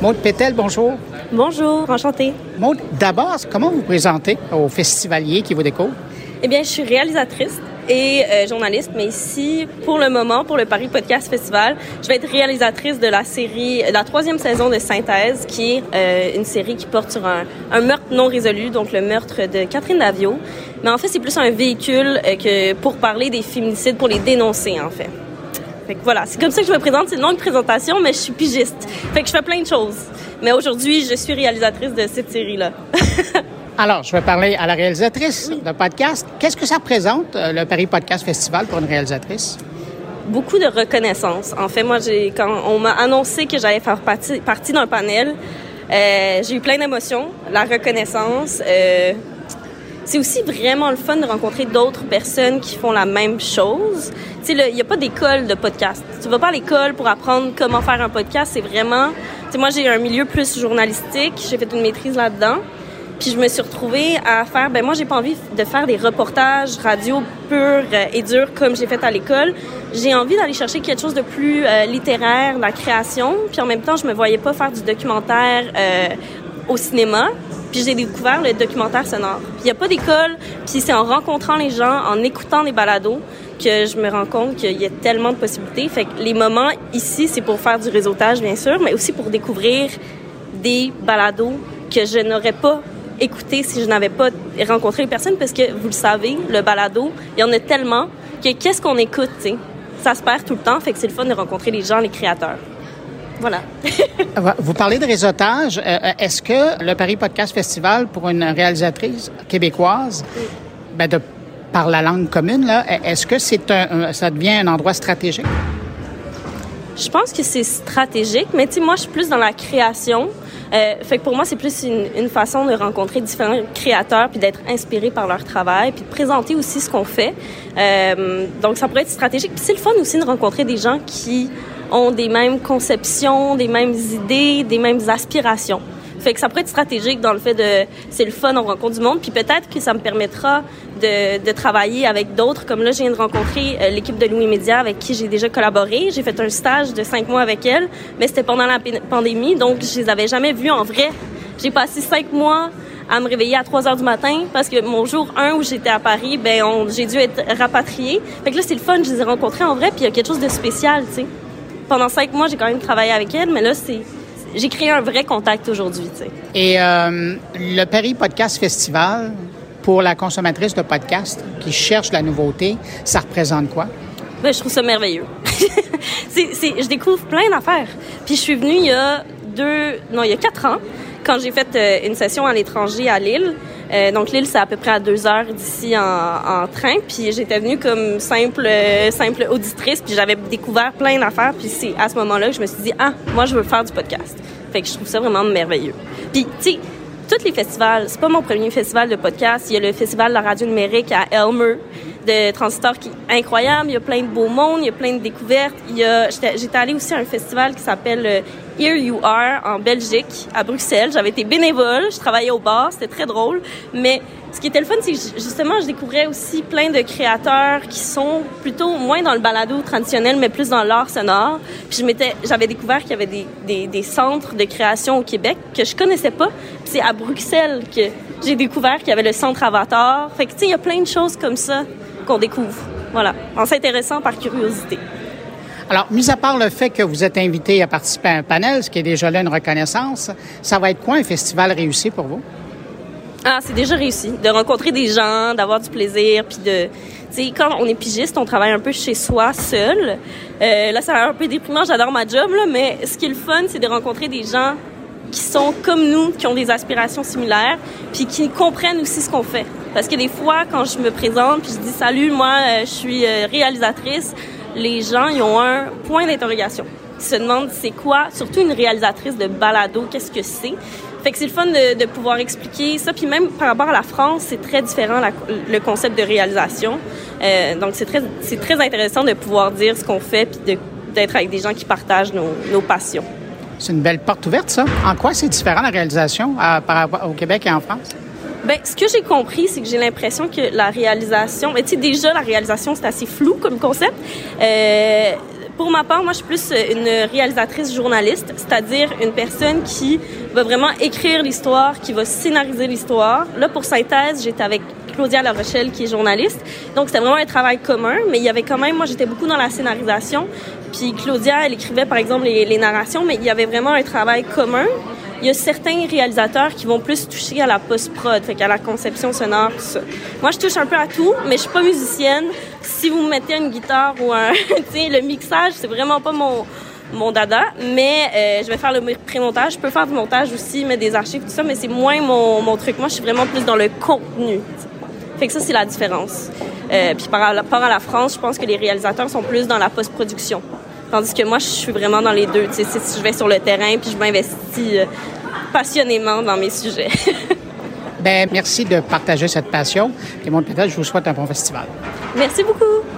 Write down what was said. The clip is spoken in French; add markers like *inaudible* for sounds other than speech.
Maude Pétel, bonjour. Bonjour, enchantée. Maude, d'abord, comment vous présentez aux festivaliers qui vous découvrent? Eh bien, je suis réalisatrice et euh, journaliste, mais ici, pour le moment, pour le Paris Podcast Festival, je vais être réalisatrice de la série, la troisième saison de Synthèse, qui est euh, une série qui porte sur un, un, meurtre non résolu, donc le meurtre de Catherine Davio. Mais en fait, c'est plus un véhicule euh, que pour parler des féminicides, pour les dénoncer, en fait. Fait que voilà, c'est comme ça que je me présente. C'est une longue présentation, mais je suis pigiste. Fait que je fais plein de choses. Mais aujourd'hui, je suis réalisatrice de cette série-là. *laughs* Alors, je vais parler à la réalisatrice de podcast. Qu'est-ce que ça représente, euh, le Paris Podcast Festival, pour une réalisatrice? Beaucoup de reconnaissance. En fait, moi, j'ai quand on m'a annoncé que j'allais faire partie, partie d'un panel, euh, j'ai eu plein d'émotions. La reconnaissance. Euh, c'est aussi vraiment le fun de rencontrer d'autres personnes qui font la même chose. Tu sais, il n'y a pas d'école de podcast. Tu vas pas à l'école pour apprendre comment faire un podcast. C'est vraiment... Tu sais, moi, j'ai un milieu plus journalistique. J'ai fait une maîtrise là-dedans. Puis je me suis retrouvée à faire, ben moi j'ai pas envie de faire des reportages radio purs et durs comme j'ai fait à l'école. J'ai envie d'aller chercher quelque chose de plus euh, littéraire, la création. Puis en même temps, je me voyais pas faire du documentaire euh, au cinéma. Puis j'ai découvert le documentaire sonore. Il y a pas d'école. Puis c'est en rencontrant les gens, en écoutant des balados que je me rends compte qu'il y a tellement de possibilités. Fait que les moments ici, c'est pour faire du réseautage bien sûr, mais aussi pour découvrir des balados que je n'aurais pas écouter si je n'avais pas rencontré les personnes parce que vous le savez, le balado, il y en a tellement que qu'est-ce qu'on écoute, tu sais? Ça se perd tout le temps, fait que c'est le fun de rencontrer les gens, les créateurs. Voilà. *laughs* vous parlez de réseautage. Est-ce que le Paris Podcast Festival, pour une réalisatrice québécoise, ben de, par la langue commune, là, est-ce que c'est un, ça devient un endroit stratégique? Je pense que c'est stratégique, mais tu sais, moi, je suis plus dans la création. Euh, fait que pour moi, c'est plus une, une, façon de rencontrer différents créateurs puis d'être inspiré par leur travail puis de présenter aussi ce qu'on fait. Euh, donc, ça pourrait être stratégique. Puis c'est le fun aussi de rencontrer des gens qui ont des mêmes conceptions, des mêmes idées, des mêmes aspirations. Fait que ça pourrait être stratégique dans le fait de c'est le fun, on rencontre du monde, puis peut-être que ça me permettra de, travailler avec d'autres. Comme là, je viens de rencontrer euh, l'équipe de Louis Média avec qui j'ai déjà collaboré. J'ai fait un stage de cinq mois avec elle, mais c'était pendant la pandémie, donc je les avais jamais vus en vrai. J'ai passé cinq mois à me réveiller à 3 heures du matin parce que mon jour 1 où j'étais à Paris, ben j'ai dû être rapatriée. Fait que là, c'est le fun, je les ai rencontrés en vrai, puis il y a quelque chose de spécial, tu sais. Pendant cinq mois, j'ai quand même travaillé avec elle, mais là, c'est j'ai créé un vrai contact aujourd'hui. Et euh, le Paris Podcast Festival, pour la consommatrice de podcast qui cherche la nouveauté, ça représente quoi? Ben, je trouve ça merveilleux. *laughs* c'est, c'est, je découvre plein d'affaires. Puis je suis venue il y a deux, non, il y a quatre ans, quand j'ai fait euh, une session à l'étranger à Lille. Euh, donc Lille, c'est à peu près à deux heures d'ici en, en, train. Puis j'étais venue comme simple, euh, simple auditrice, puis j'avais découvert plein d'affaires. Puis c'est à ce moment-là que je me suis dit, ah, moi, je veux faire du podcast. Fait que je trouve ça vraiment merveilleux. Puis, tu sais, tous les festivals, c'est pas mon premier festival de podcast. Il y a le festival de la radio numérique à Elmer de Transistor qui est incroyable. Il y a plein de beaux mondes, il y a plein de découvertes. Y a, j'étais allée aussi à un festival qui s'appelle euh, Here You Are en Belgique, à Bruxelles. J'avais été bénévole, je travaillais au bar, c'était très drôle. Mais ce qui était le fun, c'est que justement, je découvrais aussi plein de créateurs qui sont plutôt moins dans le balado traditionnel, mais plus dans l'art sonore. Puis je m'étais, j'avais découvert qu'il y avait des, des, centres de création au Québec que je connaissais pas. C'est à Bruxelles que j'ai découvert qu'il y avait le centre Avatar. Fait que tu sais, il y a plein de choses comme ça qu'on découvre. Voilà, en s'intéressant par curiosité. Alors, mis à part le fait que vous êtes invité à participer à un panel, ce qui est déjà là une reconnaissance, ça va être quoi un festival réussi pour vous? Ah, c'est déjà réussi. De rencontrer des gens, d'avoir du plaisir, puis de... Tu sais, quand on est pigiste, on travaille un peu chez soi, seul. Euh, là, ça a l'air un peu déprimant, j'adore ma job, là, mais ce qui est le fun, c'est de rencontrer des gens qui sont comme nous, qui ont des aspirations similaires, puis qui comprennent aussi ce qu'on fait. Parce que des fois, quand je me présente, puis je dis salut, moi, euh, je suis euh, réalisatrice, les gens, ils ont un point d'interrogation. Ils se demandent c'est quoi, surtout une réalisatrice de balado, qu'est-ce que c'est? Fait que c'est le fun de, pouvoir expliquer ça. Puis même par rapport à la France, c'est très différent le concept de réalisation. Euh, donc c'est très, c'est très intéressant de pouvoir dire ce qu'on fait puis d'être avec des gens qui partagent nos, nos passions. C'est une belle porte ouverte, ça. En quoi c'est différent la réalisation par rapport au Québec et en France? Ben, ce que j'ai compris, c'est que j'ai l'impression que la réalisation, mais tu sais, déjà, la réalisation, c'est assez flou comme concept. Euh, Pour ma part, moi, je suis plus une réalisatrice journaliste, c'est-à-dire une personne qui va vraiment écrire l'histoire, qui va scénariser l'histoire. Là, pour synthèse, j'étais avec Claudia La Rochelle, qui est journaliste. Donc, c'était vraiment un travail commun, mais il y avait quand même, moi, j'étais beaucoup dans la scénarisation. Puis Claudia, elle écrivait, par exemple, les narrations, mais il y avait vraiment un travail commun. Il y a certains réalisateurs qui vont plus toucher à la post-prod, fait qu'à la conception sonore, tout ça. Moi, je touche un peu à tout, mais je suis pas musicienne. Si vous me mettez une guitare ou un, *laughs* le mixage, c'est vraiment pas mon, mon dada, mais euh, je vais faire le pré-montage. Je peux faire du montage aussi, mettre des archives, tout ça, mais c'est moins mon, mon truc. Moi, je suis vraiment plus dans le contenu. Fait que ça, c'est la différence. Euh, puis par rapport à la France, je pense que les réalisateurs sont plus dans la post-production. Tandis que moi, je suis vraiment dans les deux. Tu sais, si je vais sur le terrain puis je m'investis euh, passionnément dans mes sujets. *laughs* ben merci de partager cette passion. Et mon je vous souhaite un bon festival. Merci beaucoup.